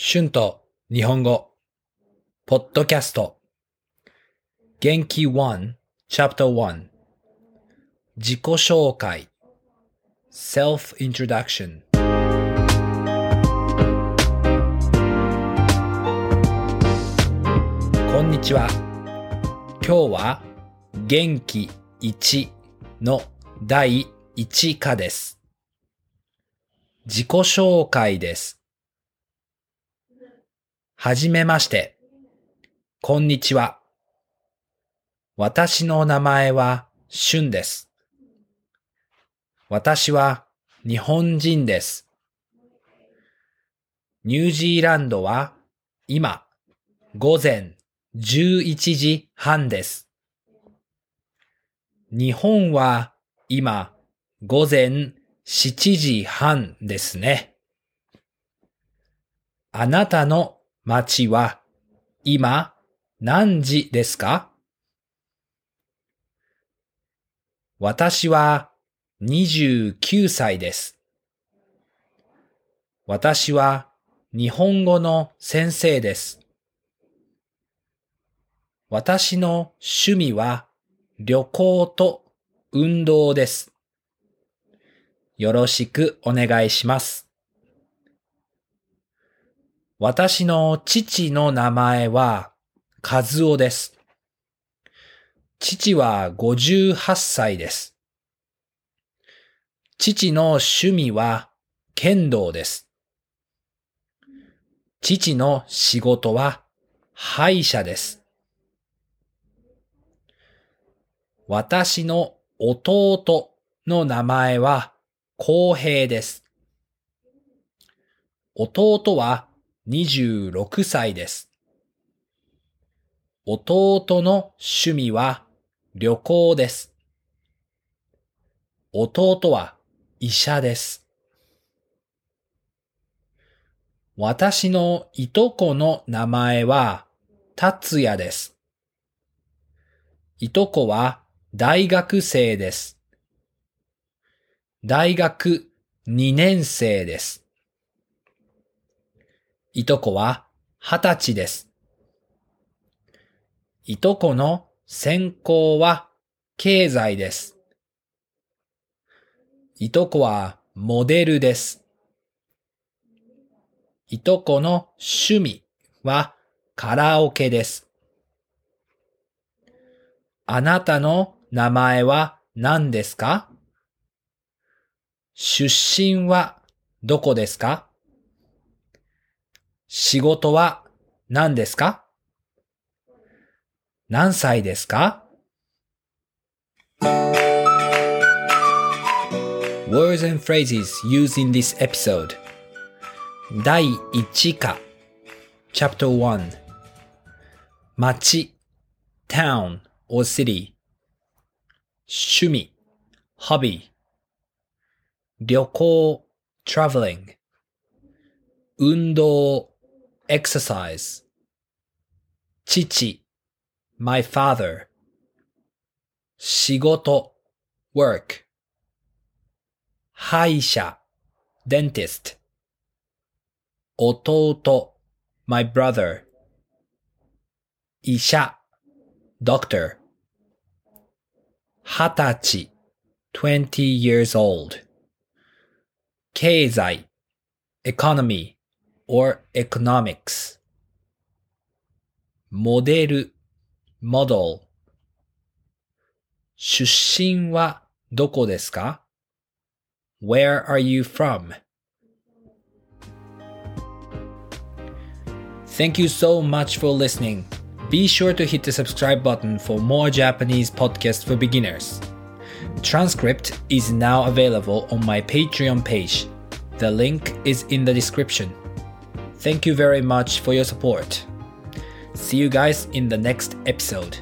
春と日本語、ポッドキャスト、元気1、Chapter 1、自己紹介、Self-Introduction。こんにちは。今日は元気1の第1課です。自己紹介です。はじめまして。こんにちは。私の名前はシュンです。私は日本人です。ニュージーランドは今午前11時半です。日本は今午前7時半ですね。あなたの町は今何時ですか？私は29歳です。私は日本語の先生です。私の趣味は旅行と運動です。よろしくお願いします。私の父の名前は和夫です。父は58歳です。父の趣味は剣道です。父の仕事は歯医者です。私の弟の名前は公平です。弟は26歳です。弟の趣味は旅行です。弟は医者です。私のいとこの名前は達也です。いとこは大学生です。大学2年生です。いとこは20歳です。いとこの専攻は経済です。いとこはモデルです。いとこの趣味はカラオケです。あなたの名前は何ですか？出身はどこですか？仕事は何ですか何歳ですか Words and phrases used in this episode 第1課 Chapter 1町 town or city 趣味 hobby 旅行 traveling 運動 exercise 父 my father 仕事 work 歯医者 dentist 弟 my brother 医者 doctor 二十歳 twenty years old 経済 economy or economics モデル model 出身はどこですか Where are you from? Thank you so much for listening. Be sure to hit the subscribe button for more Japanese podcasts for beginners. Transcript is now available on my Patreon page. The link is in the description. Thank you very much for your support. See you guys in the next episode.